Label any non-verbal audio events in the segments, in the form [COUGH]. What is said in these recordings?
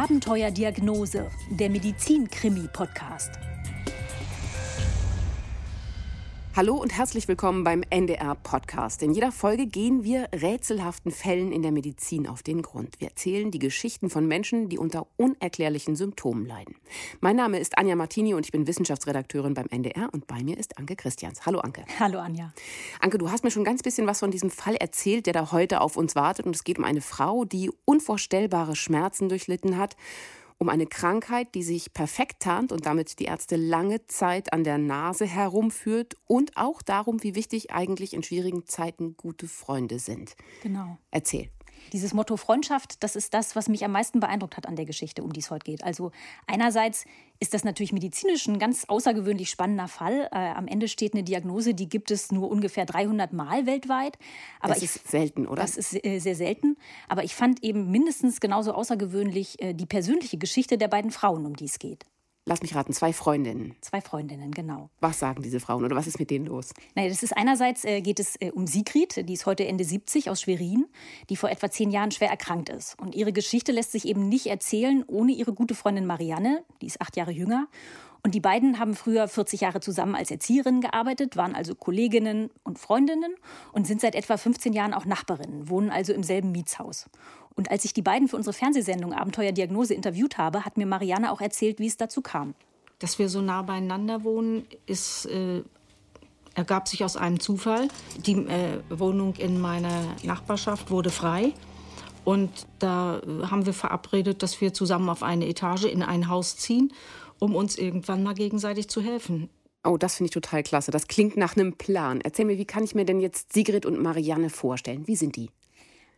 Abenteuerdiagnose, der Medizin-Krimi-Podcast. Hallo und herzlich willkommen beim NDR Podcast. In jeder Folge gehen wir rätselhaften Fällen in der Medizin auf den Grund. Wir erzählen die Geschichten von Menschen, die unter unerklärlichen Symptomen leiden. Mein Name ist Anja Martini und ich bin Wissenschaftsredakteurin beim NDR und bei mir ist Anke Christians. Hallo Anke. Hallo Anja. Anke, du hast mir schon ganz bisschen was von diesem Fall erzählt, der da heute auf uns wartet und es geht um eine Frau, die unvorstellbare Schmerzen durchlitten hat um eine Krankheit, die sich perfekt tarnt und damit die Ärzte lange Zeit an der Nase herumführt und auch darum, wie wichtig eigentlich in schwierigen Zeiten gute Freunde sind. Genau. Erzähl. Dieses Motto Freundschaft, das ist das, was mich am meisten beeindruckt hat an der Geschichte, um die es heute geht. Also einerseits ist das natürlich medizinisch ein ganz außergewöhnlich spannender Fall. Äh, am Ende steht eine Diagnose, die gibt es nur ungefähr 300 Mal weltweit. Aber das ich, ist selten, oder? Das ist äh, sehr selten. Aber ich fand eben mindestens genauso außergewöhnlich äh, die persönliche Geschichte der beiden Frauen, um die es geht. Lass mich raten, zwei Freundinnen. Zwei Freundinnen, genau. Was sagen diese Frauen oder was ist mit denen los? Naja, das ist einerseits äh, geht es äh, um Sigrid, die ist heute Ende 70 aus Schwerin, die vor etwa zehn Jahren schwer erkrankt ist. Und ihre Geschichte lässt sich eben nicht erzählen ohne ihre gute Freundin Marianne, die ist acht Jahre jünger. Und die beiden haben früher 40 Jahre zusammen als Erzieherinnen gearbeitet, waren also Kolleginnen und Freundinnen und sind seit etwa 15 Jahren auch Nachbarinnen, wohnen also im selben Mietshaus. Und als ich die beiden für unsere Fernsehsendung Abenteuerdiagnose interviewt habe, hat mir Marianne auch erzählt, wie es dazu kam. Dass wir so nah beieinander wohnen, ist, äh, ergab sich aus einem Zufall. Die äh, Wohnung in meiner Nachbarschaft wurde frei. Und da haben wir verabredet, dass wir zusammen auf eine Etage in ein Haus ziehen, um uns irgendwann mal gegenseitig zu helfen. Oh, das finde ich total klasse. Das klingt nach einem Plan. Erzähl mir, wie kann ich mir denn jetzt Sigrid und Marianne vorstellen? Wie sind die?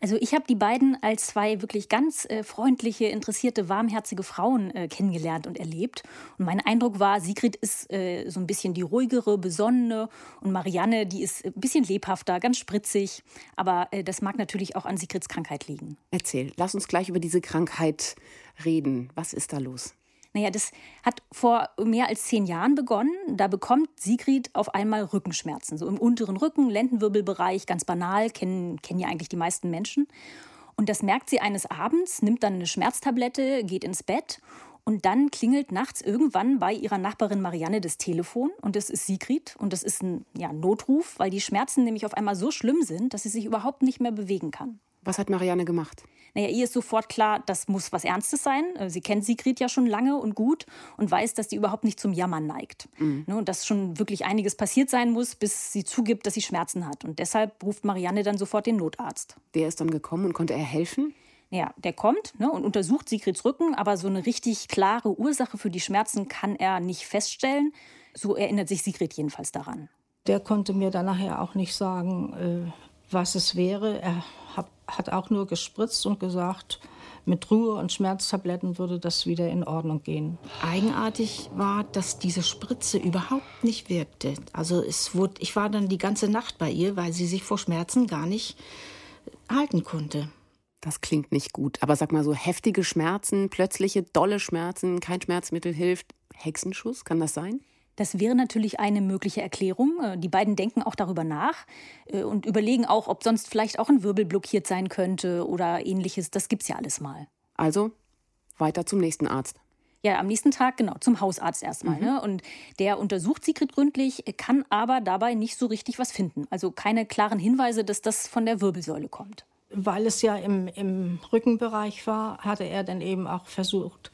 Also ich habe die beiden als zwei wirklich ganz äh, freundliche, interessierte, warmherzige Frauen äh, kennengelernt und erlebt. Und mein Eindruck war, Sigrid ist äh, so ein bisschen die ruhigere, besonnene und Marianne, die ist ein bisschen lebhafter, ganz spritzig. Aber äh, das mag natürlich auch an Sigrids Krankheit liegen. Erzähl, lass uns gleich über diese Krankheit reden. Was ist da los? Naja, das hat vor mehr als zehn Jahren begonnen. Da bekommt Sigrid auf einmal Rückenschmerzen, so im unteren Rücken, Lendenwirbelbereich, ganz banal, kennen, kennen ja eigentlich die meisten Menschen. Und das merkt sie eines Abends, nimmt dann eine Schmerztablette, geht ins Bett und dann klingelt nachts irgendwann bei ihrer Nachbarin Marianne das Telefon und das ist Sigrid und das ist ein ja, Notruf, weil die Schmerzen nämlich auf einmal so schlimm sind, dass sie sich überhaupt nicht mehr bewegen kann. Was hat Marianne gemacht? Naja, ihr ist sofort klar, das muss was Ernstes sein. Äh, sie kennt Sigrid ja schon lange und gut und weiß, dass sie überhaupt nicht zum Jammern neigt. Mhm. Ne, und dass schon wirklich einiges passiert sein muss, bis sie zugibt, dass sie Schmerzen hat. Und deshalb ruft Marianne dann sofort den Notarzt. Der ist dann gekommen und konnte er helfen? Ja, der kommt ne, und untersucht Sigrids Rücken, aber so eine richtig klare Ursache für die Schmerzen kann er nicht feststellen. So erinnert sich Sigrid jedenfalls daran. Der konnte mir dann nachher auch nicht sagen, äh, was es wäre. Er hat, auch nur gespritzt und gesagt, mit Ruhe und Schmerztabletten würde das wieder in Ordnung gehen. Eigenartig war, dass diese Spritze überhaupt nicht wirkte. Also es wurde, ich war dann die ganze Nacht bei ihr, weil sie sich vor Schmerzen gar nicht halten konnte. Das klingt nicht gut. Aber sag mal so heftige Schmerzen, plötzliche dolle Schmerzen, kein Schmerzmittel hilft. Hexenschuss, kann das sein? Das wäre natürlich eine mögliche Erklärung. Äh, die beiden denken auch darüber nach äh, und überlegen auch, ob sonst vielleicht auch ein Wirbel blockiert sein könnte oder ähnliches. Das gibt's ja alles mal. Also weiter zum nächsten Arzt. Ja, am nächsten Tag, genau, zum Hausarzt erstmal. Mhm. Ne? Und der untersucht Sigrid gründlich, kann aber dabei nicht so richtig was finden. Also keine klaren Hinweise, dass das von der Wirbelsäule kommt. Weil es ja im, im Rückenbereich war, hatte er dann eben auch versucht,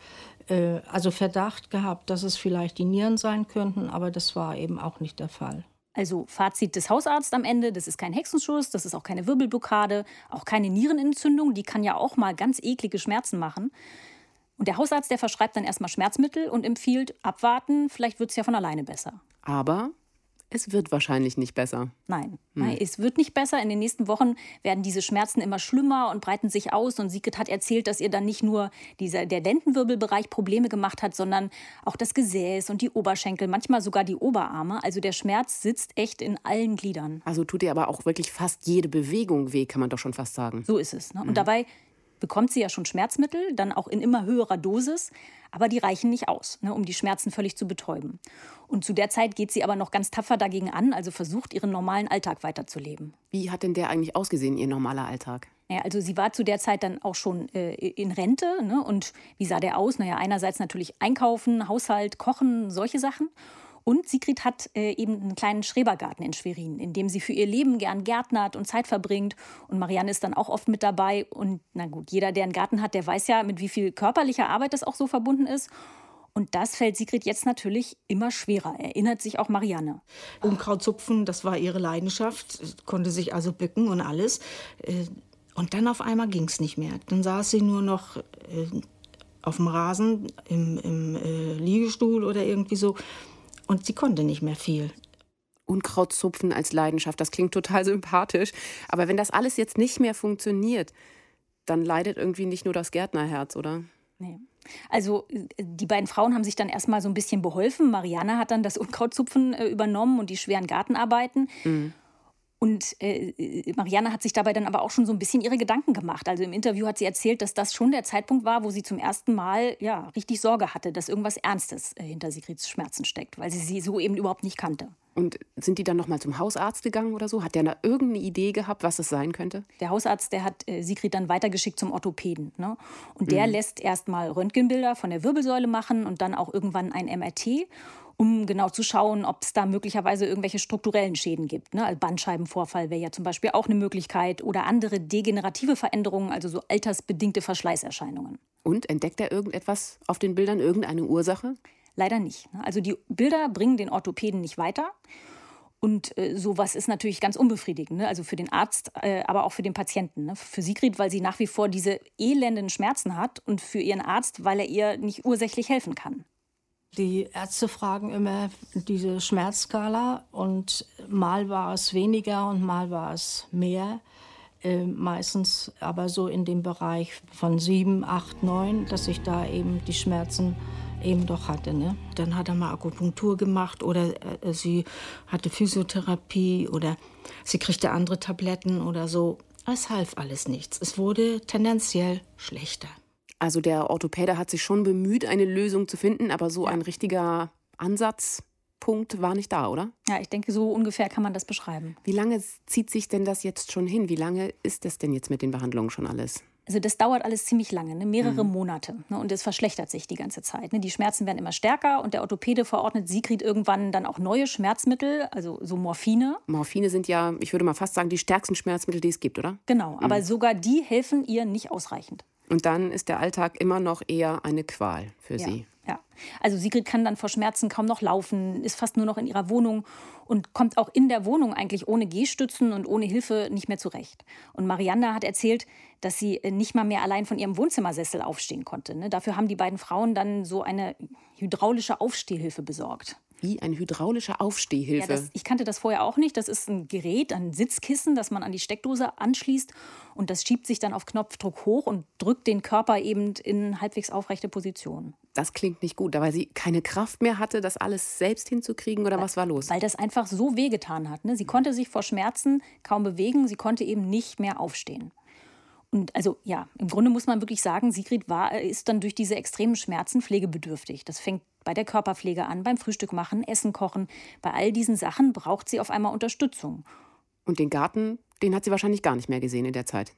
äh, also Verdacht gehabt, dass es vielleicht die Nieren sein könnten, aber das war eben auch nicht der Fall. Also Fazit des Hausarztes am Ende, das ist kein Hexenschuss, das ist auch keine Wirbelblockade, auch keine Nierenentzündung, die kann ja auch mal ganz eklige Schmerzen machen. Und der Hausarzt, der verschreibt dann erstmal Schmerzmittel und empfiehlt abwarten, vielleicht wird es ja von alleine besser. Aber es wird wahrscheinlich nicht besser. Nein, hm. nein, es wird nicht besser. In den nächsten Wochen werden diese Schmerzen immer schlimmer und breiten sich aus. Und Sigrid hat erzählt, dass ihr dann nicht nur dieser, der Lendenwirbelbereich Probleme gemacht hat, sondern auch das Gesäß und die Oberschenkel, manchmal sogar die Oberarme. Also der Schmerz sitzt echt in allen Gliedern. Also tut ihr aber auch wirklich fast jede Bewegung weh, kann man doch schon fast sagen. So ist es. Ne? Und mhm. dabei bekommt sie ja schon Schmerzmittel, dann auch in immer höherer Dosis, aber die reichen nicht aus, ne, um die Schmerzen völlig zu betäuben. Und zu der Zeit geht sie aber noch ganz tapfer dagegen an, also versucht, ihren normalen Alltag weiterzuleben. Wie hat denn der eigentlich ausgesehen, ihr normaler Alltag? Naja, also sie war zu der Zeit dann auch schon äh, in Rente. Ne? Und wie sah der aus? Naja, einerseits natürlich einkaufen, Haushalt, kochen, solche Sachen. Und Sigrid hat äh, eben einen kleinen Schrebergarten in Schwerin, in dem sie für ihr Leben gern gärtnert und Zeit verbringt. Und Marianne ist dann auch oft mit dabei. Und na gut, jeder, der einen Garten hat, der weiß ja, mit wie viel körperlicher Arbeit das auch so verbunden ist. Und das fällt Sigrid jetzt natürlich immer schwerer, erinnert sich auch Marianne. Unkraut zupfen, das war ihre Leidenschaft, konnte sich also bücken und alles. Äh, und dann auf einmal ging es nicht mehr. Dann saß sie nur noch äh, auf dem Rasen im, im äh, Liegestuhl oder irgendwie so und sie konnte nicht mehr viel. Unkrautzupfen als Leidenschaft, das klingt total sympathisch. Aber wenn das alles jetzt nicht mehr funktioniert, dann leidet irgendwie nicht nur das Gärtnerherz, oder? Nee. Also die beiden Frauen haben sich dann erstmal so ein bisschen beholfen. Marianne hat dann das Unkrautzupfen äh, übernommen und die schweren Gartenarbeiten. Mhm. Und äh, Marianne hat sich dabei dann aber auch schon so ein bisschen ihre Gedanken gemacht. Also im Interview hat sie erzählt, dass das schon der Zeitpunkt war, wo sie zum ersten Mal ja richtig Sorge hatte, dass irgendwas Ernstes äh, hinter Sigrids Schmerzen steckt, weil sie sie so eben überhaupt nicht kannte. Und sind die dann noch mal zum Hausarzt gegangen oder so? Hat der da irgendeine Idee gehabt, was es sein könnte? Der Hausarzt, der hat äh, Sigrid dann weitergeschickt zum Orthopäden. Ne? Und der mhm. lässt erst mal Röntgenbilder von der Wirbelsäule machen und dann auch irgendwann ein MRT um genau zu schauen, ob es da möglicherweise irgendwelche strukturellen Schäden gibt. Ne? Also Bandscheibenvorfall wäre ja zum Beispiel auch eine Möglichkeit oder andere degenerative Veränderungen, also so altersbedingte Verschleißerscheinungen. Und entdeckt er irgendetwas auf den Bildern, irgendeine Ursache? Leider nicht. Ne? Also die Bilder bringen den Orthopäden nicht weiter. Und äh, sowas ist natürlich ganz unbefriedigend, ne? also für den Arzt, äh, aber auch für den Patienten. Ne? Für Sigrid, weil sie nach wie vor diese elenden Schmerzen hat und für ihren Arzt, weil er ihr nicht ursächlich helfen kann. Die Ärzte fragen immer diese Schmerzskala und mal war es weniger und mal war es mehr. Äh, meistens aber so in dem Bereich von sieben, acht, neun, dass ich da eben die Schmerzen eben doch hatte. Ne? Dann hat er mal Akupunktur gemacht oder äh, sie hatte Physiotherapie oder sie kriegte andere Tabletten oder so. Es half alles nichts. Es wurde tendenziell schlechter. Also der Orthopäde hat sich schon bemüht, eine Lösung zu finden, aber so ein richtiger Ansatzpunkt war nicht da, oder? Ja, ich denke, so ungefähr kann man das beschreiben. Wie lange zieht sich denn das jetzt schon hin? Wie lange ist das denn jetzt mit den Behandlungen schon alles? Also das dauert alles ziemlich lange, ne? mehrere mhm. Monate. Ne? Und es verschlechtert sich die ganze Zeit. Ne? Die Schmerzen werden immer stärker und der Orthopäde verordnet Sigrid irgendwann dann auch neue Schmerzmittel, also so Morphine. Morphine sind ja, ich würde mal fast sagen, die stärksten Schmerzmittel, die es gibt, oder? Genau, mhm. aber sogar die helfen ihr nicht ausreichend. Und dann ist der Alltag immer noch eher eine Qual für ja, sie. Ja. Also Sigrid kann dann vor Schmerzen kaum noch laufen, ist fast nur noch in ihrer Wohnung und kommt auch in der Wohnung eigentlich ohne Gehstützen und ohne Hilfe nicht mehr zurecht. Und Marianne hat erzählt, dass sie nicht mal mehr allein von ihrem Wohnzimmersessel aufstehen konnte. Ne? Dafür haben die beiden Frauen dann so eine hydraulische Aufstehhilfe besorgt. Wie eine hydraulische Aufstehhilfe. Ja, das, ich kannte das vorher auch nicht. Das ist ein Gerät, ein Sitzkissen, das man an die Steckdose anschließt. Und das schiebt sich dann auf Knopfdruck hoch und drückt den Körper eben in halbwegs aufrechte Position. Das klingt nicht gut, weil sie keine Kraft mehr hatte, das alles selbst hinzukriegen oder was war los? Weil das einfach so wehgetan hat. Ne? Sie konnte sich vor Schmerzen kaum bewegen, sie konnte eben nicht mehr aufstehen. Und also ja, im Grunde muss man wirklich sagen, Sigrid war, ist dann durch diese extremen Schmerzen pflegebedürftig. Das fängt bei der Körperpflege an, beim Frühstück machen, Essen kochen. Bei all diesen Sachen braucht sie auf einmal Unterstützung. Und den Garten, den hat sie wahrscheinlich gar nicht mehr gesehen in der Zeit.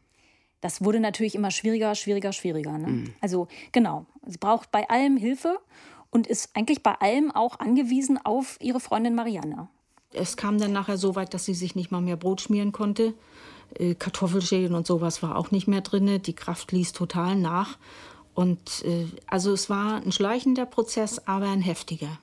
Das wurde natürlich immer schwieriger, schwieriger, schwieriger. Ne? Mhm. Also genau, sie braucht bei allem Hilfe und ist eigentlich bei allem auch angewiesen auf ihre Freundin Marianne. Es kam dann nachher so weit, dass sie sich nicht mal mehr Brot schmieren konnte. Äh, Kartoffelschälen und sowas war auch nicht mehr drin. Die Kraft ließ total nach. Und äh, also es war ein schleichender Prozess, aber ein heftiger.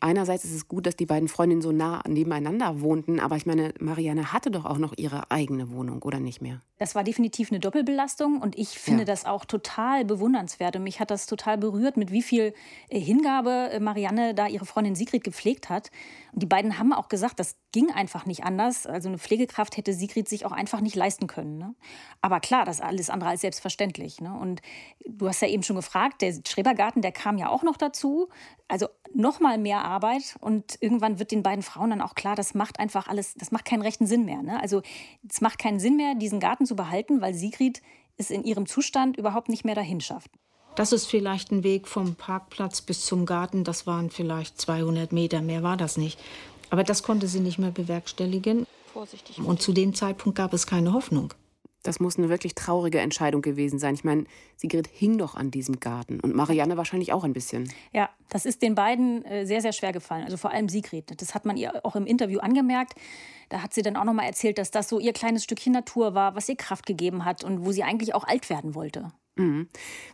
Einerseits ist es gut, dass die beiden Freundinnen so nah nebeneinander wohnten, aber ich meine, Marianne hatte doch auch noch ihre eigene Wohnung, oder nicht mehr? Das war definitiv eine Doppelbelastung und ich finde ja. das auch total bewundernswert und mich hat das total berührt, mit wie viel äh, Hingabe äh, Marianne da ihre Freundin Sigrid gepflegt hat. Und die beiden haben auch gesagt, das ging einfach nicht anders. Also eine Pflegekraft hätte Sigrid sich auch einfach nicht leisten können. Ne? Aber klar, das ist alles andere als selbstverständlich. Ne? Und du hast ja eben schon gefragt, der Schrebergarten, der kam ja auch noch dazu. Also noch mal mehr Arbeit und irgendwann wird den beiden Frauen dann auch klar, das macht einfach alles, das macht keinen rechten Sinn mehr. Ne? Also es macht keinen Sinn mehr, diesen Garten zu behalten, weil Sigrid es in ihrem Zustand überhaupt nicht mehr dahin schafft. Das ist vielleicht ein Weg vom Parkplatz bis zum Garten. Das waren vielleicht 200 Meter, mehr war das nicht. Aber das konnte sie nicht mehr bewerkstelligen. Vorsichtig. Und zu dem Zeitpunkt gab es keine Hoffnung. Das muss eine wirklich traurige Entscheidung gewesen sein. Ich meine, Sigrid hing doch an diesem Garten und Marianne wahrscheinlich auch ein bisschen. Ja, das ist den beiden äh, sehr, sehr schwer gefallen. Also vor allem Sigrid. Das hat man ihr auch im Interview angemerkt. Da hat sie dann auch noch mal erzählt, dass das so ihr kleines Stückchen Natur war, was ihr Kraft gegeben hat und wo sie eigentlich auch alt werden wollte. Mhm.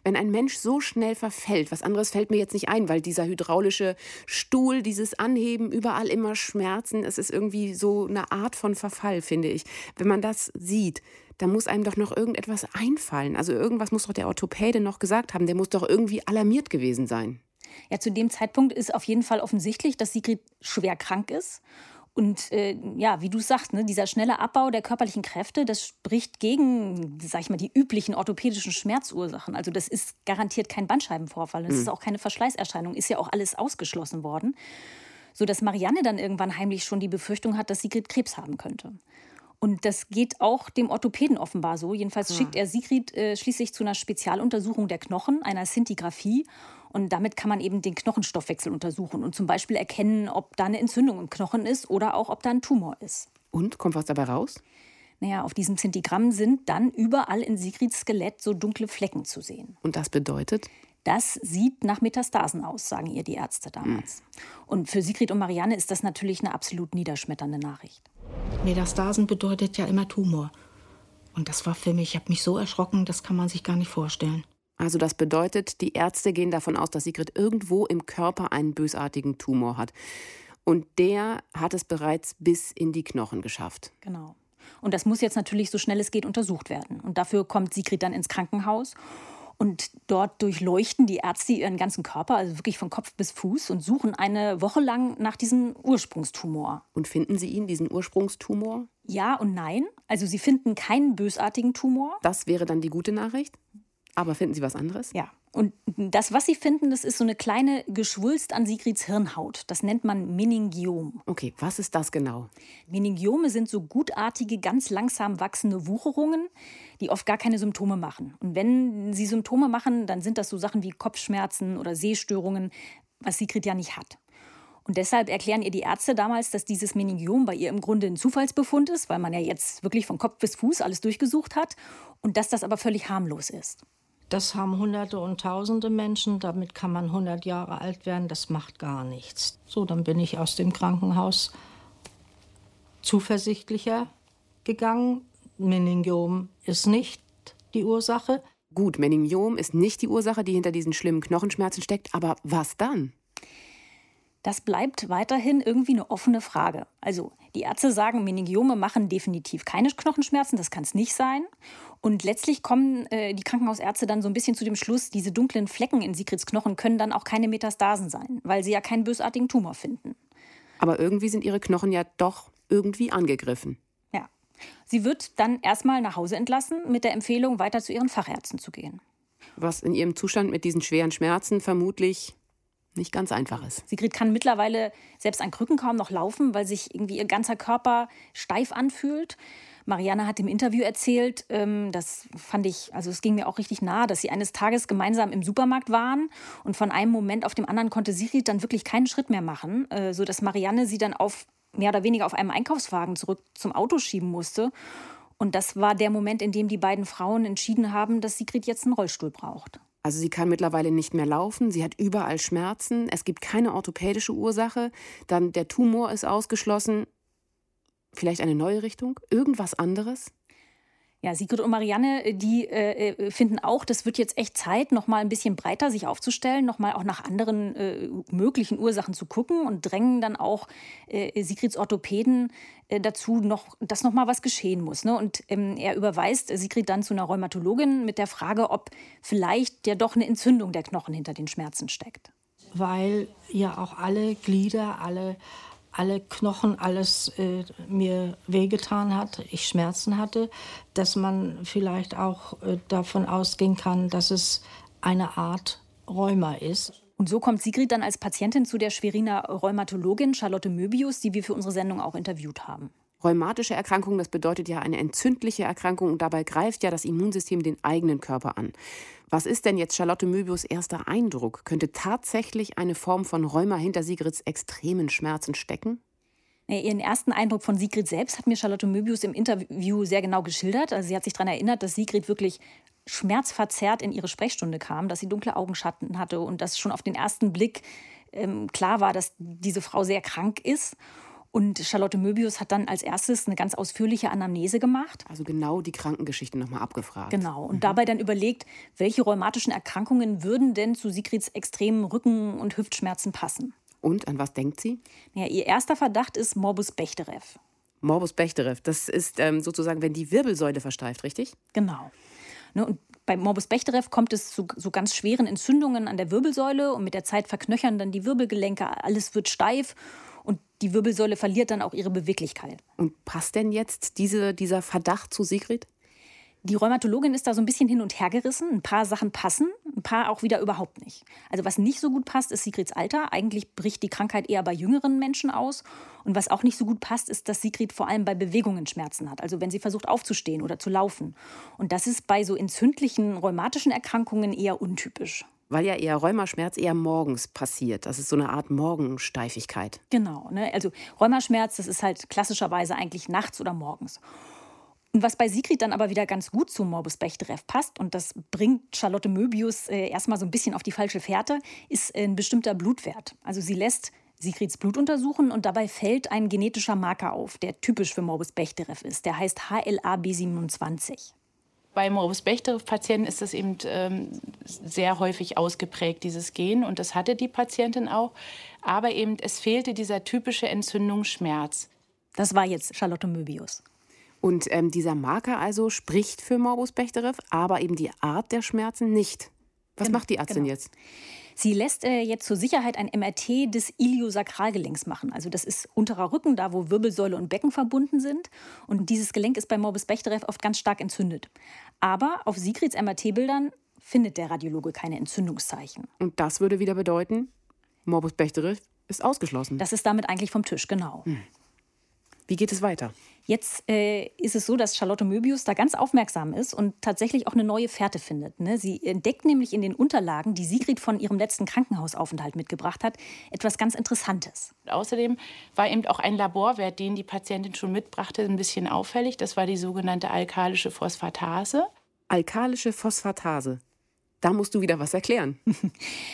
Wenn ein Mensch so schnell verfällt, was anderes fällt mir jetzt nicht ein, weil dieser hydraulische Stuhl, dieses Anheben, überall immer Schmerzen, es ist irgendwie so eine Art von Verfall, finde ich. Wenn man das sieht, dann muss einem doch noch irgendetwas einfallen. Also irgendwas muss doch der Orthopäde noch gesagt haben, der muss doch irgendwie alarmiert gewesen sein. Ja, zu dem Zeitpunkt ist auf jeden Fall offensichtlich, dass Sigrid schwer krank ist und äh, ja, wie du sagst, ne, dieser schnelle Abbau der körperlichen Kräfte, das spricht gegen, sag ich mal, die üblichen orthopädischen Schmerzursachen. Also das ist garantiert kein Bandscheibenvorfall. Das mhm. ist auch keine Verschleißerscheinung. Ist ja auch alles ausgeschlossen worden. Sodass Marianne dann irgendwann heimlich schon die Befürchtung hat, dass Sigrid Krebs haben könnte. Und das geht auch dem Orthopäden offenbar so. Jedenfalls ja. schickt er Sigrid äh, schließlich zu einer Spezialuntersuchung der Knochen, einer Sintigraphie. Und damit kann man eben den Knochenstoffwechsel untersuchen und zum Beispiel erkennen, ob da eine Entzündung im Knochen ist oder auch ob da ein Tumor ist. Und kommt was dabei raus? Naja, auf diesem Zintigramm sind dann überall in Sigrids Skelett so dunkle Flecken zu sehen. Und das bedeutet? Das sieht nach Metastasen aus, sagen ihr die Ärzte damals. Hm. Und für Sigrid und Marianne ist das natürlich eine absolut niederschmetternde Nachricht. Metastasen bedeutet ja immer Tumor. Und das war für mich, ich habe mich so erschrocken, das kann man sich gar nicht vorstellen. Also das bedeutet, die Ärzte gehen davon aus, dass Sigrid irgendwo im Körper einen bösartigen Tumor hat. Und der hat es bereits bis in die Knochen geschafft. Genau. Und das muss jetzt natürlich so schnell es geht untersucht werden. Und dafür kommt Sigrid dann ins Krankenhaus. Und dort durchleuchten die Ärzte ihren ganzen Körper, also wirklich von Kopf bis Fuß, und suchen eine Woche lang nach diesem Ursprungstumor. Und finden Sie ihn, diesen Ursprungstumor? Ja und nein. Also Sie finden keinen bösartigen Tumor. Das wäre dann die gute Nachricht? Aber finden Sie was anderes? Ja. Und das, was Sie finden, das ist so eine kleine Geschwulst an Sigrids Hirnhaut. Das nennt man Meningiom. Okay, was ist das genau? Meningiome sind so gutartige, ganz langsam wachsende Wucherungen, die oft gar keine Symptome machen. Und wenn sie Symptome machen, dann sind das so Sachen wie Kopfschmerzen oder Sehstörungen, was Sigrid ja nicht hat. Und deshalb erklären ihr die Ärzte damals, dass dieses Meningiom bei ihr im Grunde ein Zufallsbefund ist, weil man ja jetzt wirklich von Kopf bis Fuß alles durchgesucht hat und dass das aber völlig harmlos ist. Das haben Hunderte und Tausende Menschen. Damit kann man 100 Jahre alt werden. Das macht gar nichts. So, dann bin ich aus dem Krankenhaus zuversichtlicher gegangen. Meningiom ist nicht die Ursache. Gut, Meningiom ist nicht die Ursache, die hinter diesen schlimmen Knochenschmerzen steckt. Aber was dann? Das bleibt weiterhin irgendwie eine offene Frage. Also die Ärzte sagen, Meningiome machen definitiv keine Knochenschmerzen, das kann es nicht sein. Und letztlich kommen äh, die Krankenhausärzte dann so ein bisschen zu dem Schluss, diese dunklen Flecken in Sigrids Knochen können dann auch keine Metastasen sein, weil sie ja keinen bösartigen Tumor finden. Aber irgendwie sind ihre Knochen ja doch irgendwie angegriffen. Ja. Sie wird dann erstmal nach Hause entlassen mit der Empfehlung, weiter zu ihren Fachärzten zu gehen. Was in ihrem Zustand mit diesen schweren Schmerzen vermutlich nicht ganz einfach ist. Sigrid kann mittlerweile selbst an Krücken kaum noch laufen, weil sich irgendwie ihr ganzer Körper steif anfühlt. Marianne hat im Interview erzählt, ähm, das fand ich, also es ging mir auch richtig nah, dass sie eines Tages gemeinsam im Supermarkt waren und von einem Moment auf dem anderen konnte Sigrid dann wirklich keinen Schritt mehr machen, äh, sodass Marianne sie dann auf mehr oder weniger auf einem Einkaufswagen zurück zum Auto schieben musste. Und das war der Moment, in dem die beiden Frauen entschieden haben, dass Sigrid jetzt einen Rollstuhl braucht. Also sie kann mittlerweile nicht mehr laufen, sie hat überall Schmerzen, es gibt keine orthopädische Ursache, dann der Tumor ist ausgeschlossen. Vielleicht eine neue Richtung? Irgendwas anderes? Ja, Sigrid und Marianne, äh, die äh, äh, finden auch, das wird jetzt echt Zeit, noch mal ein bisschen breiter sich aufzustellen, noch mal auch nach anderen äh, möglichen Ursachen zu gucken und drängen dann auch äh, Sigrids Orthopäden äh, dazu, noch, dass noch mal was geschehen muss. Ne? Und ähm, er überweist Sigrid dann zu einer Rheumatologin mit der Frage, ob vielleicht ja doch eine Entzündung der Knochen hinter den Schmerzen steckt. Weil ja auch alle Glieder, alle alle Knochen, alles äh, mir wehgetan hat, ich Schmerzen hatte, dass man vielleicht auch äh, davon ausgehen kann, dass es eine Art Rheuma ist. Und so kommt Sigrid dann als Patientin zu der Schweriner Rheumatologin Charlotte Möbius, die wir für unsere Sendung auch interviewt haben. Rheumatische Erkrankung, das bedeutet ja eine entzündliche Erkrankung und dabei greift ja das Immunsystem den eigenen Körper an. Was ist denn jetzt Charlotte Möbius erster Eindruck? Könnte tatsächlich eine Form von Rheuma hinter Sigrids extremen Schmerzen stecken? Ihren ersten Eindruck von Sigrid selbst hat mir Charlotte Möbius im Interview sehr genau geschildert. Also sie hat sich daran erinnert, dass Sigrid wirklich schmerzverzerrt in ihre Sprechstunde kam, dass sie dunkle Augenschatten hatte und dass schon auf den ersten Blick ähm, klar war, dass diese Frau sehr krank ist. Und Charlotte Möbius hat dann als erstes eine ganz ausführliche Anamnese gemacht. Also genau die Krankengeschichte nochmal abgefragt. Genau. Und mhm. dabei dann überlegt, welche rheumatischen Erkrankungen würden denn zu Sigrids extremen Rücken- und Hüftschmerzen passen. Und an was denkt sie? Ja, ihr erster Verdacht ist Morbus Bechterew. Morbus Bechterew, das ist ähm, sozusagen, wenn die Wirbelsäule versteift, richtig? Genau. Ne, und bei Morbus Bechterew kommt es zu so ganz schweren Entzündungen an der Wirbelsäule und mit der Zeit verknöchern dann die Wirbelgelenke, alles wird steif die Wirbelsäule verliert dann auch ihre Beweglichkeit. Und passt denn jetzt diese, dieser Verdacht zu Sigrid? Die Rheumatologin ist da so ein bisschen hin und her gerissen. Ein paar Sachen passen, ein paar auch wieder überhaupt nicht. Also was nicht so gut passt, ist Sigrids Alter. Eigentlich bricht die Krankheit eher bei jüngeren Menschen aus. Und was auch nicht so gut passt, ist, dass Sigrid vor allem bei Bewegungen Schmerzen hat. Also wenn sie versucht aufzustehen oder zu laufen. Und das ist bei so entzündlichen rheumatischen Erkrankungen eher untypisch. Weil ja eher Rheumaschmerz eher morgens passiert. Das ist so eine Art Morgensteifigkeit. Genau. Ne? Also Rheumaschmerz, das ist halt klassischerweise eigentlich nachts oder morgens. Und was bei Sigrid dann aber wieder ganz gut zu Morbus Bechterew passt, und das bringt Charlotte Möbius äh, erstmal so ein bisschen auf die falsche Fährte, ist ein bestimmter Blutwert. Also sie lässt Sigrids Blut untersuchen und dabei fällt ein genetischer Marker auf, der typisch für Morbus Bechterew ist. Der heißt HLA-B27 bei Morbus Bechterew-Patienten ist das eben ähm, sehr häufig ausgeprägt, dieses Gen. Und das hatte die Patientin auch. Aber eben, es fehlte dieser typische Entzündungsschmerz. Das war jetzt Charlotte Möbius. Und ähm, dieser Marker also spricht für Morbus Bechterew, aber eben die Art der Schmerzen nicht. Was genau, macht die Ärztin genau. jetzt? Sie lässt äh, jetzt zur Sicherheit ein MRT des Iliosakralgelenks machen. Also das ist unterer Rücken, da wo Wirbelsäule und Becken verbunden sind. Und dieses Gelenk ist bei Morbus Bechterew oft ganz stark entzündet. Aber auf Sigrids MRT-Bildern findet der Radiologe keine Entzündungszeichen. Und das würde wieder bedeuten, Morbus Bechterew ist ausgeschlossen. Das ist damit eigentlich vom Tisch, genau. Hm. Wie geht es weiter? Jetzt äh, ist es so, dass Charlotte Möbius da ganz aufmerksam ist und tatsächlich auch eine neue Fährte findet. Ne? Sie entdeckt nämlich in den Unterlagen, die Sigrid von ihrem letzten Krankenhausaufenthalt mitgebracht hat, etwas ganz Interessantes. Außerdem war eben auch ein Laborwert, den die Patientin schon mitbrachte, ein bisschen auffällig. Das war die sogenannte alkalische Phosphatase. Alkalische Phosphatase. Da musst du wieder was erklären. [LAUGHS]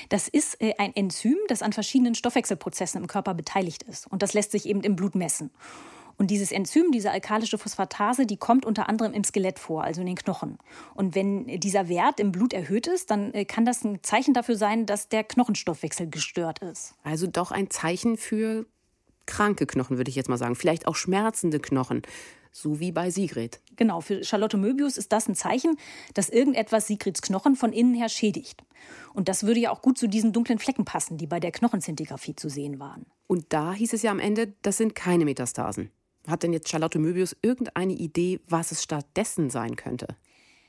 Das ist äh, ein Enzym, das an verschiedenen Stoffwechselprozessen im Körper beteiligt ist. Und das lässt sich eben im Blut messen. Und dieses Enzym, diese alkalische Phosphatase, die kommt unter anderem im Skelett vor, also in den Knochen. Und wenn dieser Wert im Blut erhöht ist, dann äh, kann das ein Zeichen dafür sein, dass der Knochenstoffwechsel gestört ist. Also doch ein Zeichen für kranke Knochen, würde ich jetzt mal sagen. Vielleicht auch schmerzende Knochen. So wie bei Sigrid. Genau, für Charlotte Möbius ist das ein Zeichen, dass irgendetwas Sigrids Knochen von innen her schädigt. Und das würde ja auch gut zu diesen dunklen Flecken passen, die bei der Knochenzintigraphie zu sehen waren. Und da hieß es ja am Ende, das sind keine Metastasen. Hat denn jetzt Charlotte Möbius irgendeine Idee, was es stattdessen sein könnte?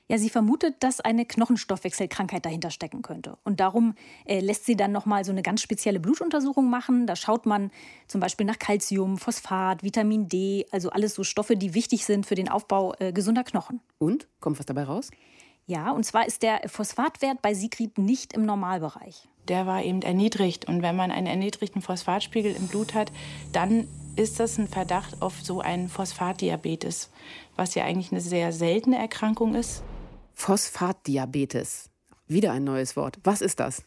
Ja, sie vermutet, dass eine Knochenstoffwechselkrankheit dahinter stecken könnte. Und darum äh, lässt sie dann nochmal so eine ganz spezielle Blutuntersuchung machen. Da schaut man zum Beispiel nach Calcium, Phosphat, Vitamin D, also alles so Stoffe, die wichtig sind für den Aufbau äh, gesunder Knochen. Und? Kommt was dabei raus? Ja, und zwar ist der Phosphatwert bei Sigrid nicht im Normalbereich. Der war eben erniedrigt. Und wenn man einen erniedrigten Phosphatspiegel im Blut hat, dann ist das ein Verdacht auf so einen Phosphatdiabetes, was ja eigentlich eine sehr seltene Erkrankung ist. Phosphatdiabetes. Wieder ein neues Wort. Was ist das?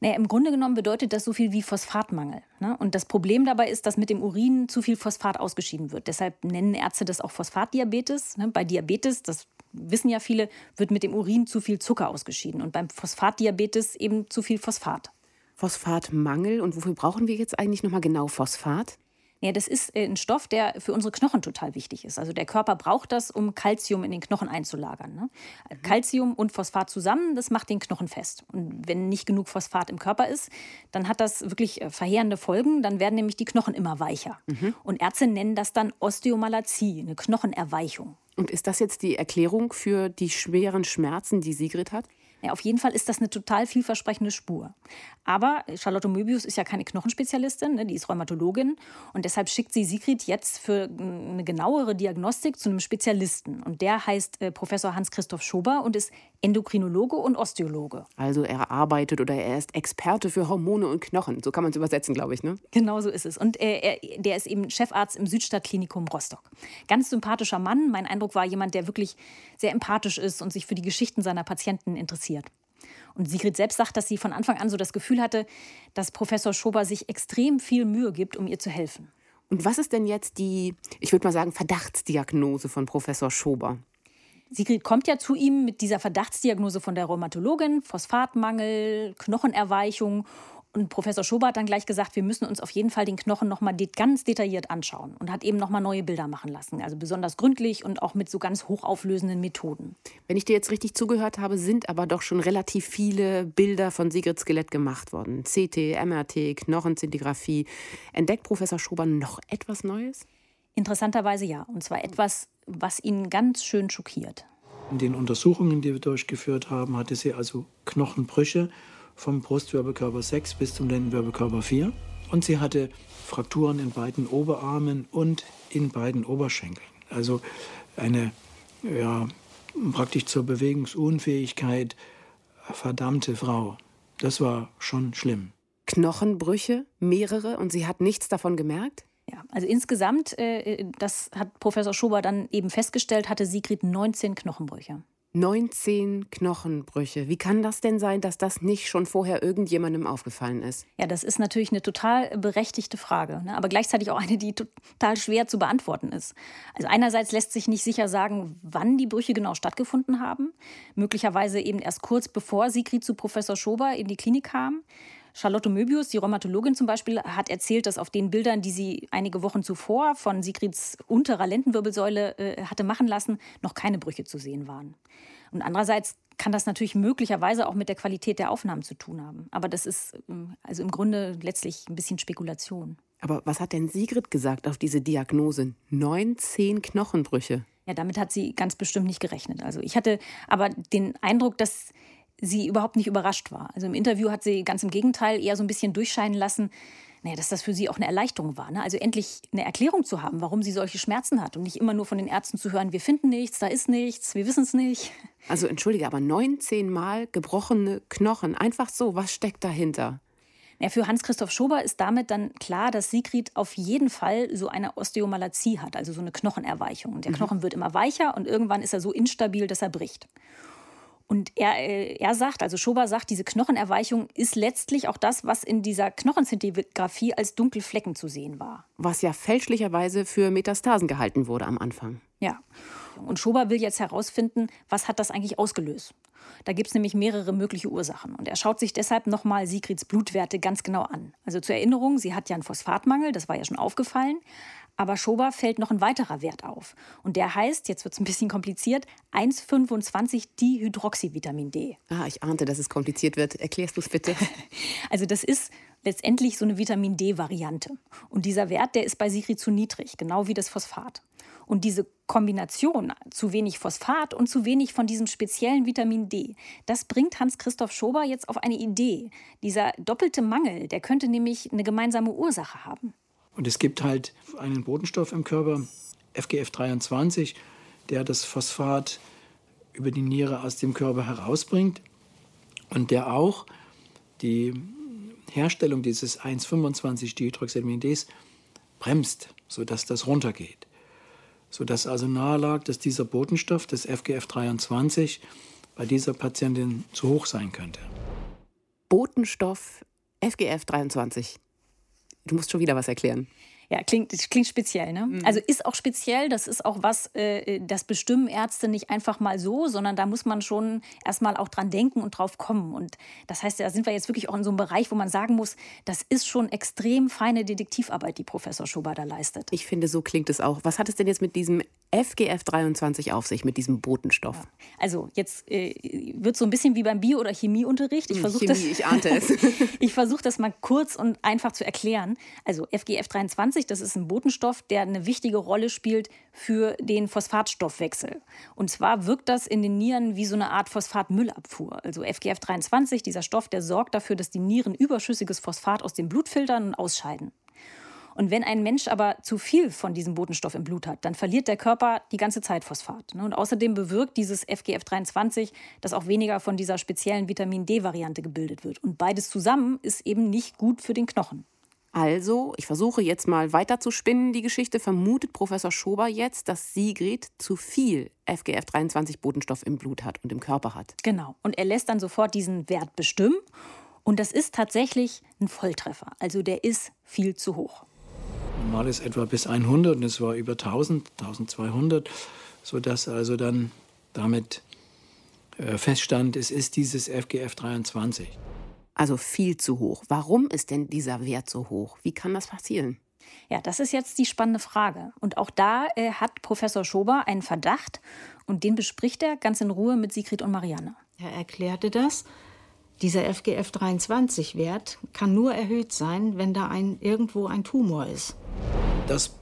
Naja, Im Grunde genommen bedeutet das so viel wie Phosphatmangel. Ne? Und das Problem dabei ist, dass mit dem Urin zu viel Phosphat ausgeschieden wird. Deshalb nennen Ärzte das auch Phosphatdiabetes. Ne? Bei Diabetes, das wissen ja viele, wird mit dem Urin zu viel Zucker ausgeschieden. Und beim Phosphatdiabetes eben zu viel Phosphat. Phosphatmangel. Und wofür brauchen wir jetzt eigentlich nochmal genau Phosphat? Ja, das ist äh, ein Stoff, der für unsere Knochen total wichtig ist. Also der Körper braucht das, um Kalzium in den Knochen einzulagern. Ne? Mhm. und Phosphat zusammen, das macht den Knochen fest. Und wenn nicht genug Phosphat im Körper ist, dann hat das wirklich äh, verheerende Folgen. Dann werden nämlich die Knochen immer weicher. Mhm. Und Ärzte nennen das dann Osteomalazie, eine Knochenerweichung. Und ist das jetzt die Erklärung für die schweren Schmerzen, die Sigrid hat? Ja, auf jeden Fall ist das eine total vielversprechende Spur. Aber Charlotte Möbius ist ja keine Knochenspezialistin, ne? die ist Rheumatologin. Und deshalb schickt sie Sigrid jetzt für eine genauere Diagnostik zu einem Spezialisten. Und der heißt äh, Professor Hans-Christoph Schober und ist Endokrinologe und Osteologe. Also er arbeitet oder er ist Experte für Hormone und Knochen. So kann man es übersetzen, glaube ich, ne? Genau so ist es. Und er, er, der ist eben Chefarzt im Südstadtklinikum Rostock. Ganz sympathischer Mann. Mein Eindruck war jemand, der wirklich sehr empathisch ist und sich für die Geschichten seiner Patienten interessiert. Und Sigrid selbst sagt, dass sie von Anfang an so das Gefühl hatte, dass Professor Schober sich extrem viel Mühe gibt, um ihr zu helfen. Und was ist denn jetzt die, ich würde mal sagen, Verdachtsdiagnose von Professor Schober? Sigrid kommt ja zu ihm mit dieser Verdachtsdiagnose von der Rheumatologin, Phosphatmangel, Knochenerweichung. Und Professor Schober hat dann gleich gesagt, wir müssen uns auf jeden Fall den Knochen noch mal ganz detailliert anschauen und hat eben noch mal neue Bilder machen lassen, also besonders gründlich und auch mit so ganz hochauflösenden Methoden. Wenn ich dir jetzt richtig zugehört habe, sind aber doch schon relativ viele Bilder von Sigrid Skelett gemacht worden. CT, MRT, Knochenzintigraphie. Entdeckt Professor Schober noch etwas Neues? Interessanterweise ja, und zwar etwas, was ihn ganz schön schockiert. In den Untersuchungen, die wir durchgeführt haben, hatte sie also Knochenbrüche vom Brustwirbelkörper 6 bis zum Lendenwirbelkörper 4. Und sie hatte Frakturen in beiden Oberarmen und in beiden Oberschenkeln. Also eine ja, praktisch zur Bewegungsunfähigkeit verdammte Frau. Das war schon schlimm. Knochenbrüche, mehrere, und sie hat nichts davon gemerkt? Ja, also insgesamt, äh, das hat Professor Schober dann eben festgestellt, hatte Sigrid 19 Knochenbrüche. 19 Knochenbrüche. Wie kann das denn sein, dass das nicht schon vorher irgendjemandem aufgefallen ist? Ja, das ist natürlich eine total berechtigte Frage, ne? aber gleichzeitig auch eine, die total schwer zu beantworten ist. Also einerseits lässt sich nicht sicher sagen, wann die Brüche genau stattgefunden haben. Möglicherweise eben erst kurz bevor Sigrid zu Professor Schober in die Klinik kam. Charlotte Möbius, die Rheumatologin zum Beispiel, hat erzählt, dass auf den Bildern, die sie einige Wochen zuvor von Sigrids unterer Lendenwirbelsäule äh, hatte machen lassen, noch keine Brüche zu sehen waren. Und andererseits kann das natürlich möglicherweise auch mit der Qualität der Aufnahmen zu tun haben. Aber das ist ähm, also im Grunde letztlich ein bisschen Spekulation. Aber was hat denn Sigrid gesagt auf diese Diagnose? 19 Knochenbrüche. Ja, damit hat sie ganz bestimmt nicht gerechnet. Also ich hatte aber den Eindruck, dass sie überhaupt nicht überrascht war. Also im Interview hat sie ganz im Gegenteil eher so ein bisschen durchscheinen lassen, naja, dass das für sie auch eine Erleichterung war. Ne? Also endlich eine Erklärung zu haben, warum sie solche Schmerzen hat und nicht immer nur von den Ärzten zu hören, wir finden nichts, da ist nichts, wir wissen es nicht. Also entschuldige, aber 19 Mal gebrochene Knochen, einfach so, was steckt dahinter? Ja, für Hans-Christoph Schober ist damit dann klar, dass Sigrid auf jeden Fall so eine Osteomalazie hat, also so eine Knochenerweichung. Der mhm. Knochen wird immer weicher und irgendwann ist er so instabil, dass er bricht. Und er, äh, er sagt, also Schober sagt, diese Knochenerweichung ist letztlich auch das, was in dieser Knochenzintigraphie als Dunkelflecken zu sehen war. Was ja fälschlicherweise für Metastasen gehalten wurde am Anfang. Ja. Und Schober will jetzt herausfinden, was hat das eigentlich ausgelöst. Da gibt es nämlich mehrere mögliche Ursachen. Und er schaut sich deshalb nochmal Sigrids Blutwerte ganz genau an. Also zur Erinnerung, sie hat ja einen Phosphatmangel, das war ja schon aufgefallen. Aber Schober fällt noch ein weiterer Wert auf. Und der heißt, jetzt wird es ein bisschen kompliziert, 1,25 Dihydroxyvitamin D. Ah, ich ahnte, dass es kompliziert wird. Erklärst du es bitte? [LAUGHS] also das ist letztendlich so eine Vitamin D-Variante. Und dieser Wert, der ist bei Sigrid zu niedrig, genau wie das Phosphat. Und diese Kombination zu wenig Phosphat und zu wenig von diesem speziellen Vitamin D, das bringt Hans-Christoph Schober jetzt auf eine Idee. Dieser doppelte Mangel, der könnte nämlich eine gemeinsame Ursache haben. Und es gibt halt einen Botenstoff im Körper, FGF23, der das Phosphat über die Niere aus dem Körper herausbringt und der auch die Herstellung dieses 1,25-Dihydroxyamidins bremst, sodass das runtergeht. Sodass also nahe lag, dass dieser Botenstoff, das FGF23, bei dieser Patientin zu hoch sein könnte. Botenstoff FGF23. Du musst schon wieder was erklären. Ja, klingt, klingt speziell, ne? Mhm. Also ist auch speziell, das ist auch was, äh, das bestimmen Ärzte nicht einfach mal so, sondern da muss man schon erstmal auch dran denken und drauf kommen. Und das heißt, da sind wir jetzt wirklich auch in so einem Bereich, wo man sagen muss, das ist schon extrem feine Detektivarbeit, die Professor Schober da leistet. Ich finde, so klingt es auch. Was hat es denn jetzt mit diesem FGF 23 auf sich, mit diesem Botenstoff? Also jetzt äh, wird so ein bisschen wie beim Bio- oder Chemieunterricht. Ich hm, versuche das, ich ahnte es. [LAUGHS] ich versuche das mal kurz und einfach zu erklären. Also FGF 23 das ist ein Botenstoff, der eine wichtige Rolle spielt für den Phosphatstoffwechsel. Und zwar wirkt das in den Nieren wie so eine Art Phosphatmüllabfuhr. Also FGF23, dieser Stoff, der sorgt dafür, dass die Nieren überschüssiges Phosphat aus dem Blut filtern und ausscheiden. Und wenn ein Mensch aber zu viel von diesem Botenstoff im Blut hat, dann verliert der Körper die ganze Zeit Phosphat. Ne? Und außerdem bewirkt dieses FGF23, dass auch weniger von dieser speziellen Vitamin D-Variante gebildet wird. Und beides zusammen ist eben nicht gut für den Knochen. Also, ich versuche jetzt mal weiter zu spinnen, die Geschichte. Vermutet Professor Schober jetzt, dass Sigrid zu viel FGF23-Botenstoff im Blut hat und im Körper hat. Genau. Und er lässt dann sofort diesen Wert bestimmen. Und das ist tatsächlich ein Volltreffer. Also der ist viel zu hoch. Normal ist etwa bis 100 und es war über 1000, 1200, sodass also dann damit äh, feststand, es ist dieses FGF23. Also viel zu hoch. Warum ist denn dieser Wert so hoch? Wie kann das passieren? Ja, das ist jetzt die spannende Frage. Und auch da äh, hat Professor Schober einen Verdacht und den bespricht er ganz in Ruhe mit Sigrid und Marianne. Er erklärte das. Dieser FGF23-Wert kann nur erhöht sein, wenn da ein, irgendwo ein Tumor ist. Das,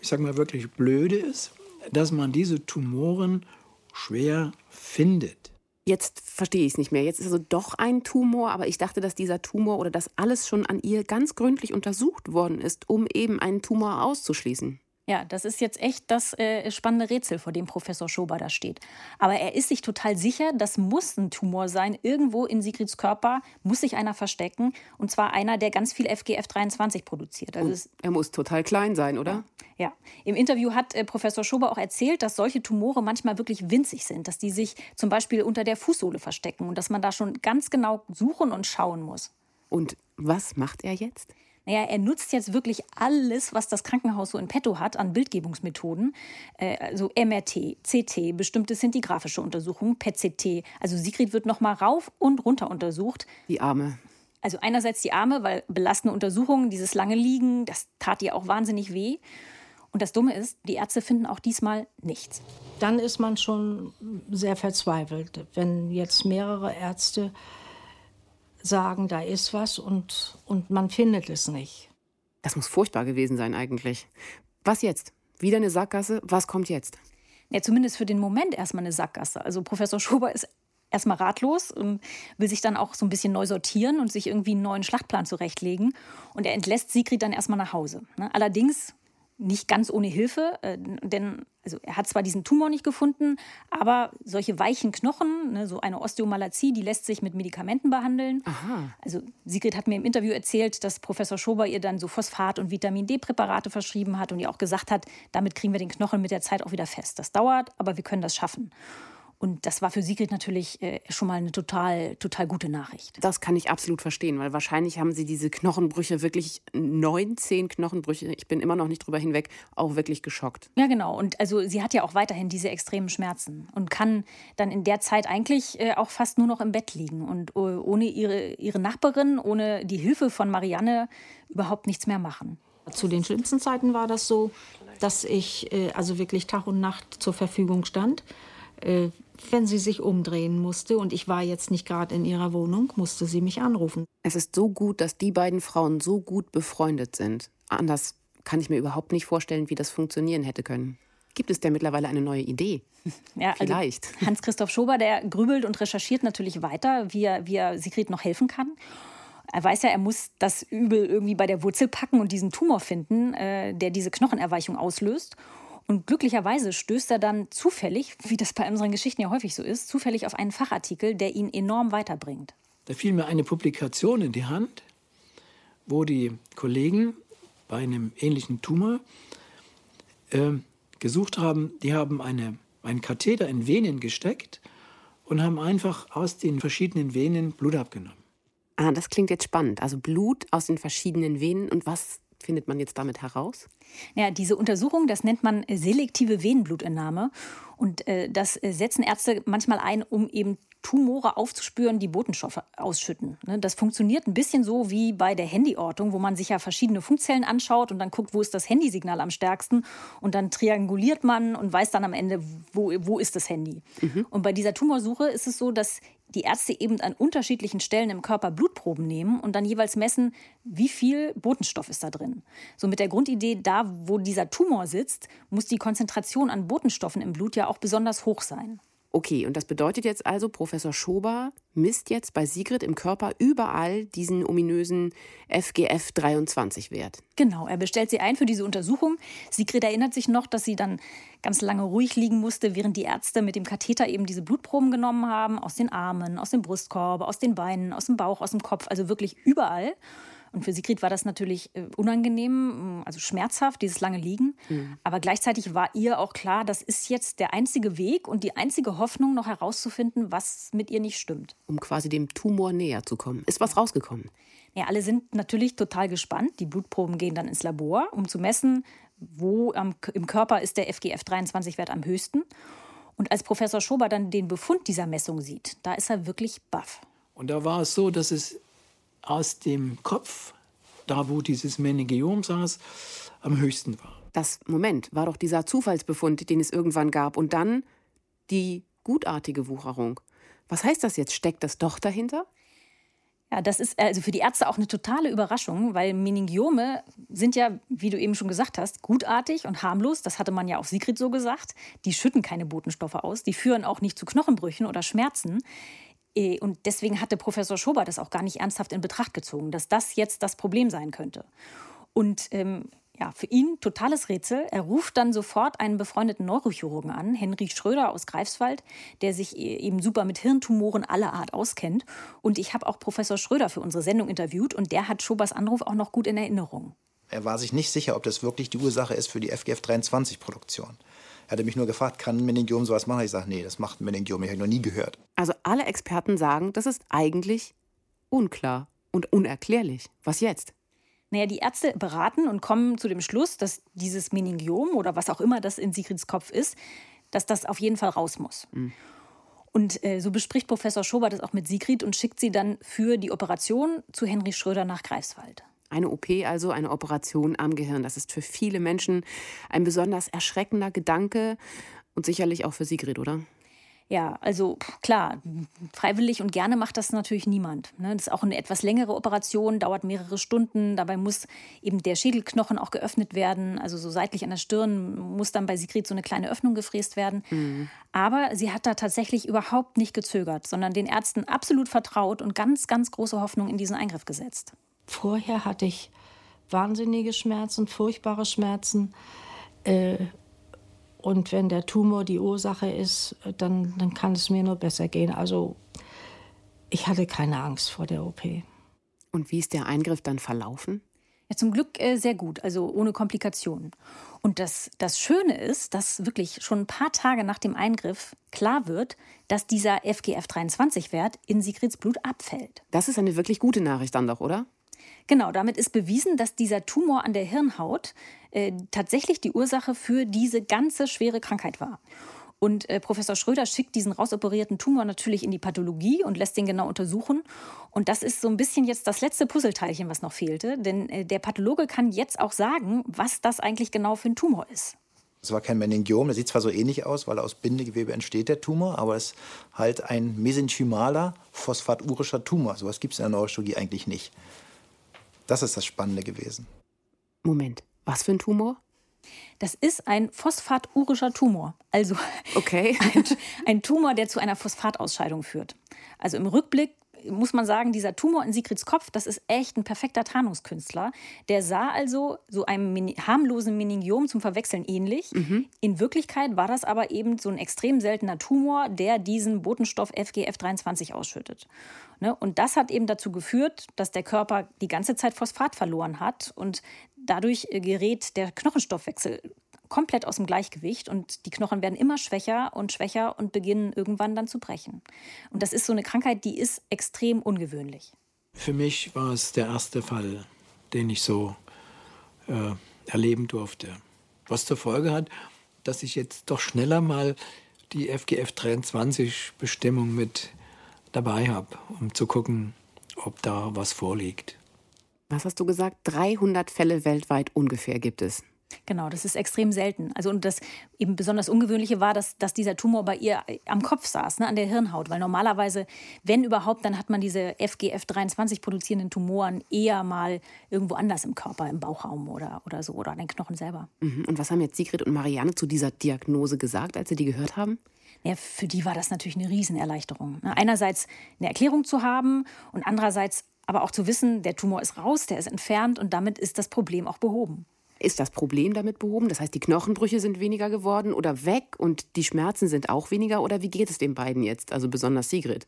ich sage mal, wirklich Blöde ist, dass man diese Tumoren schwer findet. Jetzt verstehe ich es nicht mehr. Jetzt ist also doch ein Tumor, aber ich dachte, dass dieser Tumor oder dass alles schon an ihr ganz gründlich untersucht worden ist, um eben einen Tumor auszuschließen. Ja, das ist jetzt echt das äh, spannende Rätsel, vor dem Professor Schober da steht. Aber er ist sich total sicher, das muss ein Tumor sein. Irgendwo in Sigrids Körper muss sich einer verstecken. Und zwar einer, der ganz viel FGF23 produziert. Also er muss total klein sein, oder? Ja. ja. Im Interview hat äh, Professor Schober auch erzählt, dass solche Tumore manchmal wirklich winzig sind. Dass die sich zum Beispiel unter der Fußsohle verstecken und dass man da schon ganz genau suchen und schauen muss. Und was macht er jetzt? Naja, er nutzt jetzt wirklich alles, was das Krankenhaus so in petto hat an Bildgebungsmethoden. Äh, also MRT, CT, bestimmte sind die grafische Untersuchung, PET-CT. Also Sigrid wird noch mal rauf und runter untersucht. Die Arme. Also einerseits die Arme, weil belastende Untersuchungen, dieses lange Liegen, das tat ihr auch wahnsinnig weh. Und das Dumme ist, die Ärzte finden auch diesmal nichts. Dann ist man schon sehr verzweifelt, wenn jetzt mehrere Ärzte sagen, da ist was und, und man findet es nicht. Das muss furchtbar gewesen sein eigentlich. Was jetzt? Wieder eine Sackgasse? Was kommt jetzt? Ja, zumindest für den Moment erstmal eine Sackgasse. Also Professor Schober ist erstmal ratlos und will sich dann auch so ein bisschen neu sortieren und sich irgendwie einen neuen Schlachtplan zurechtlegen. Und er entlässt Sigrid dann erstmal nach Hause. Ne? Allerdings nicht ganz ohne Hilfe, äh, denn also er hat zwar diesen Tumor nicht gefunden, aber solche weichen Knochen, ne, so eine Osteomalazie, die lässt sich mit Medikamenten behandeln. Aha. Also Sigrid hat mir im Interview erzählt, dass Professor Schober ihr dann so Phosphat- und Vitamin D-Präparate verschrieben hat und ihr auch gesagt hat, damit kriegen wir den Knochen mit der Zeit auch wieder fest. Das dauert, aber wir können das schaffen. Und das war für Sigrid natürlich äh, schon mal eine total, total gute Nachricht. Das kann ich absolut verstehen, weil wahrscheinlich haben sie diese Knochenbrüche wirklich 19 Knochenbrüche, ich bin immer noch nicht drüber hinweg, auch wirklich geschockt. Ja, genau. Und also sie hat ja auch weiterhin diese extremen Schmerzen und kann dann in der Zeit eigentlich äh, auch fast nur noch im Bett liegen und äh, ohne ihre, ihre Nachbarin, ohne die Hilfe von Marianne überhaupt nichts mehr machen. Zu den schlimmsten Zeiten war das so, dass ich äh, also wirklich Tag und Nacht zur Verfügung stand. Wenn sie sich umdrehen musste und ich war jetzt nicht gerade in ihrer Wohnung, musste sie mich anrufen. Es ist so gut, dass die beiden Frauen so gut befreundet sind. Anders kann ich mir überhaupt nicht vorstellen, wie das funktionieren hätte können. Gibt es denn mittlerweile eine neue Idee? [LAUGHS] Ja, also Vielleicht. Also [LAUGHS] Hans-Christoph Schober, der grübelt und recherchiert natürlich weiter, wie er, wie er Sigrid noch helfen kann. Er weiß ja, er muss das Übel irgendwie bei der Wurzel packen und diesen Tumor finden, äh, der diese Knochenerweichung auslöst. Und glücklicherweise stößt er dann zufällig, [LAUGHS] wie das bei unseren Geschichten ja häufig so ist, zufällig auf einen Fachartikel, der ihn enorm weiterbringt. Da fiel mir eine Publikation in die Hand, wo die Kollegen bei einem ähnlichen Tumor äh, gesucht haben, die haben eine, einen Katheter in Venen gesteckt und haben einfach aus den verschiedenen Venen Blut abgenommen. Ah, das klingt jetzt spannend. Also Blut aus den verschiedenen Venen und was findet man jetzt damit heraus? Ja, diese Untersuchung, das nennt man selektive Venenblutentnahme. Und äh, das äh, setzen Ärzte manchmal ein, um eben Tumore aufzuspüren, die Botenstoffe ausschütten. Ne, das funktioniert ein bisschen so wie bei der Handyortung, wo man sich ja verschiedene Funkzellen anschaut und dann guckt, wo ist das Handysignal am stärksten und dann trianguliert man und weiß dann am Ende, wo, wo ist das Handy. Mhm. Und bei dieser Tumorsuche ist es so, dass die Ärzte eben an unterschiedlichen Stellen im Körper Blutproben nehmen und dann jeweils messen, wie viel Botenstoff ist da drin. So mit der Grundidee, da wo dieser Tumor sitzt, muss die Konzentration an Botenstoffen im Blut ja auch besonders hoch sein. Okay, und das bedeutet jetzt also, Professor Schober misst jetzt bei Sigrid im Körper überall diesen ominösen FGF23-Wert. Genau, er bestellt sie ein für diese Untersuchung. Sigrid erinnert sich noch, dass sie dann ganz lange ruhig liegen musste, während die Ärzte mit dem Katheter eben diese Blutproben genommen haben, aus den Armen, aus dem Brustkorb, aus den Beinen, aus dem Bauch, aus dem Kopf, also wirklich überall. Und für Sigrid war das natürlich äh, unangenehm, also schmerzhaft, dieses lange Liegen. Mhm. Aber gleichzeitig war ihr auch klar, das ist jetzt der einzige Weg und die einzige Hoffnung, noch herauszufinden, was mit ihr nicht stimmt. Um quasi dem Tumor näher zu kommen. Ist was rausgekommen? Ja, alle sind natürlich total gespannt. Die Blutproben gehen dann ins Labor, um zu messen, wo im Körper ist der FGF23-Wert am höchsten. Und als Professor Schober dann den Befund dieser Messung sieht, da ist er wirklich baff. Und da war es so, dass es aus dem Kopf, da wo dieses Meningiom saß, am höchsten war. Das Moment war doch dieser Zufallsbefund, den es irgendwann gab. Und dann die gutartige Wucherung. Was heißt das jetzt? Steckt das doch dahinter? Ja, das ist also für die Ärzte auch eine totale Überraschung, weil Meningiome sind ja, wie du eben schon gesagt hast, gutartig und harmlos. Das hatte man ja auch Sigrid so gesagt. Die schütten keine Botenstoffe aus, die führen auch nicht zu Knochenbrüchen oder Schmerzen. Äh, und deswegen hatte Professor Schober das auch gar nicht ernsthaft in Betracht gezogen, dass das jetzt das Problem sein könnte. Und ähm, ja, für ihn totales Rätsel. Er ruft dann sofort einen befreundeten Neurochirurgen an, Henry Schröder aus Greifswald, der sich e-, eben super mit Hirntumoren aller Art auskennt. Und ich habe auch Professor Schröder für unsere Sendung interviewt und der hat Schobers Anruf auch noch gut in Erinnerung. Er war sich nicht sicher, ob das wirklich die Ursache ist für die FGF23-Produktion. Er hatte mich nur gefragt, kann ein Meningiom sowas machen? Ich sage, nee, das macht ein Meningiom, ich habe noch nie gehört. Also alle Experten sagen, das ist eigentlich unklar und unerklärlich. Was jetzt? Naja, die Ärzte beraten und kommen zu dem Schluss, dass dieses Meningiom oder was auch immer das in Sigrids Kopf ist, dass das auf jeden Fall raus muss. Mhm. Und äh, so bespricht Professor Schober das auch mit Sigrid und schickt sie dann für die Operation zu Henry Schröder nach Greifswald. Eine OP, also eine Operation am Gehirn. Das ist für viele Menschen ein besonders erschreckender Gedanke und sicherlich auch für Sigrid, oder? Ja, also klar, freiwillig und gerne macht das natürlich niemand. Ne? Das ist auch eine etwas längere Operation, dauert mehrere Stunden. Dabei muss eben der Schädelknochen auch geöffnet werden. Also so seitlich an der Stirn muss dann bei Sigrid so eine kleine Öffnung gefräst werden. Mhm. Aber sie hat da tatsächlich überhaupt nicht gezögert, sondern den Ärzten absolut vertraut und ganz, ganz große Hoffnung in diesen Eingriff gesetzt. Vorher hatte ich wahnsinnige Schmerzen, furchtbare Schmerzen. Äh, und wenn der Tumor die Ursache ist, dann, dann kann es mir nur besser gehen. Also ich hatte keine Angst vor der OP. Und wie ist der Eingriff dann verlaufen? Ja, zum Glück äh, sehr gut, also ohne Komplikationen. Und das, das Schöne ist, dass wirklich schon ein paar Tage nach dem Eingriff klar wird, dass dieser FGF23-Wert in Sigrids Blut abfällt. Das ist eine wirklich gute Nachricht dann doch, oder? Genau, damit ist bewiesen, dass dieser Tumor an der Hirnhaut äh, tatsächlich die Ursache für diese ganze schwere Krankheit war. Und äh, Professor Schröder schickt diesen rausoperierten Tumor natürlich in die Pathologie und lässt den genau untersuchen. Und das ist so ein bisschen jetzt das letzte Puzzleteilchen, was noch fehlte. Denn äh, der Pathologe kann jetzt auch sagen, was das eigentlich genau für ein Tumor ist. Es war kein Meningiom, der sieht zwar so ähnlich aus, weil aus Bindegewebe entsteht der Tumor, aber es ist halt ein mesenchymaler phosphaturischer Tumor. Sowas gibt es in der Neurochirurgie eigentlich nicht. Das ist das Spannende gewesen. Moment, was für ein Tumor? Das ist ein phosphaturischer Tumor. Also okay. [LAUGHS] ein, ein Tumor, der zu einer Phosphatausscheidung führt. Also im Rückblick muss man sagen, dieser Tumor in Sigrids Kopf, das ist echt ein perfekter Tarnungskünstler. Der sah also so einem harmlosen Meningiom zum Verwechseln ähnlich. Mhm. In Wirklichkeit war das aber eben so ein extrem seltener Tumor, der diesen Botenstoff FGF23 ausschüttet. Ne? Und das hat eben dazu geführt, dass der Körper die ganze Zeit Phosphat verloren hat und dadurch gerät der Knochenstoffwechsel komplett aus dem Gleichgewicht und die Knochen werden immer schwächer und schwächer und beginnen irgendwann dann zu brechen. Und das ist so eine Krankheit, die ist extrem ungewöhnlich. Für mich war es der erste Fall, den ich so äh, erleben durfte. Was zur Folge hat, dass ich jetzt doch schneller mal die FGF 23 Bestimmung mit dabei habe, um zu gucken, ob da was vorliegt. Was hast du gesagt? 300 Fälle weltweit ungefähr gibt es. Genau, das ist extrem selten. Also und das eben besonders Ungewöhnliche war, dass, dass dieser Tumor bei ihr am Kopf saß, ne, an der Hirnhaut. Weil normalerweise, wenn überhaupt, dann hat man diese FGF23 produzierenden Tumoren eher mal irgendwo anders im Körper, im Bauchraum oder, oder so, oder an den Knochen selber. Mhm. Und was haben jetzt Sigrid und Marianne zu dieser Diagnose gesagt, als sie die gehört haben? Ja, für die war das natürlich eine Riesenerleichterung. Ne? Einerseits eine Erklärung zu haben und andererseits aber auch zu wissen, der Tumor ist raus, der ist entfernt und damit ist das Problem auch behoben. Ist das Problem damit behoben? Das heißt, die Knochenbrüche sind weniger geworden oder weg und die Schmerzen sind auch weniger? Oder wie geht es den beiden jetzt, also besonders Sigrid?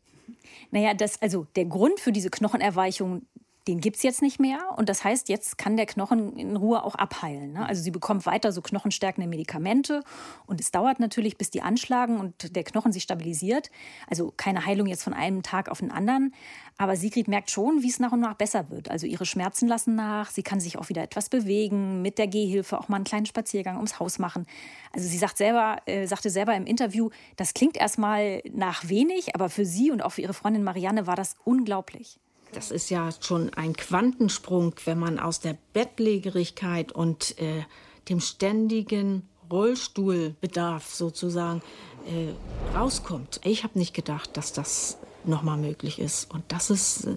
Naja, das, also der Grund für diese Knochenerweichung, den gibt es jetzt nicht mehr. Und das heißt, jetzt kann der Knochen in Ruhe auch abheilen. Ne? Also sie bekommt weiter so knochenstärkende Medikamente. Und es dauert natürlich, bis die anschlagen und der Knochen sich stabilisiert. Also keine Heilung jetzt von einem Tag auf den anderen. Aber Sigrid merkt schon, wie es nach und nach besser wird. Also ihre Schmerzen lassen nach. Sie kann sich auch wieder etwas bewegen, mit der Gehhilfe auch mal einen kleinen Spaziergang ums Haus machen. Also sie sagt selber, äh, sagte selber im Interview, das klingt erstmal nach wenig, aber für sie und auch für ihre Freundin Marianne war das unglaublich. Das ist ja schon ein Quantensprung, wenn man aus der Bettlägerigkeit und äh, dem ständigen Rollstuhlbedarf sozusagen äh, rauskommt. Ich habe nicht gedacht, dass das nochmal möglich ist. Und das ist äh,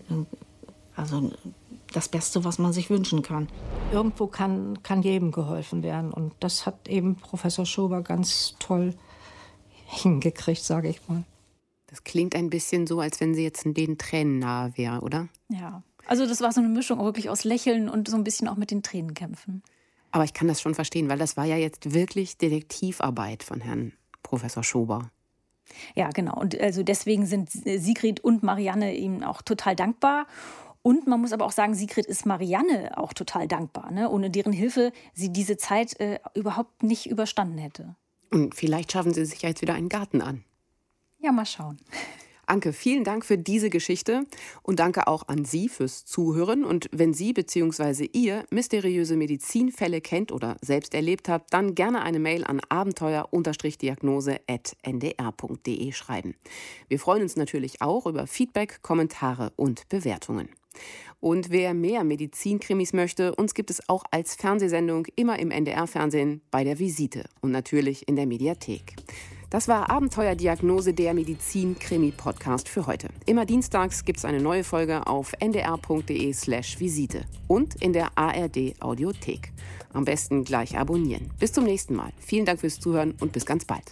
also das Beste, was man sich wünschen kann. Irgendwo kann, kann jedem geholfen werden. Und das hat eben Professor Schober ganz toll hingekriegt, sage ich mal. Das klingt ein bisschen so, als wenn sie jetzt in den Tränen nahe wäre, oder? Ja. Also das war so eine Mischung wirklich aus Lächeln und so ein bisschen auch mit den Tränen kämpfen. Aber ich kann das schon verstehen, weil das war ja jetzt wirklich Detektivarbeit von Herrn Professor Schober. Ja, genau. Und also deswegen sind Sigrid und Marianne ihm auch total dankbar. Und man muss aber auch sagen, Sigrid ist Marianne auch total dankbar, ne? ohne deren Hilfe sie diese Zeit äh, überhaupt nicht überstanden hätte. Und vielleicht schaffen sie sich ja jetzt wieder einen Garten an. Ja, mal schauen. Anke, vielen Dank für diese Geschichte und danke auch an Sie fürs Zuhören. Und wenn Sie bzw. ihr mysteriöse Medizinfälle kennt oder selbst erlebt habt, dann gerne eine Mail an abenteuer-diagnose.ndr.de schreiben. Wir freuen uns natürlich auch über Feedback, Kommentare und Bewertungen. Und wer mehr Medizinkrimis möchte, uns gibt es auch als Fernsehsendung immer im NDR-Fernsehen bei der Visite und natürlich in der Mediathek. Das war Abenteuerdiagnose der Medizin-Krimi-Podcast für heute. Immer dienstags gibt es eine neue Folge auf ndr.de/slash Visite und in der ARD-Audiothek. Am besten gleich abonnieren. Bis zum nächsten Mal. Vielen Dank fürs Zuhören und bis ganz bald.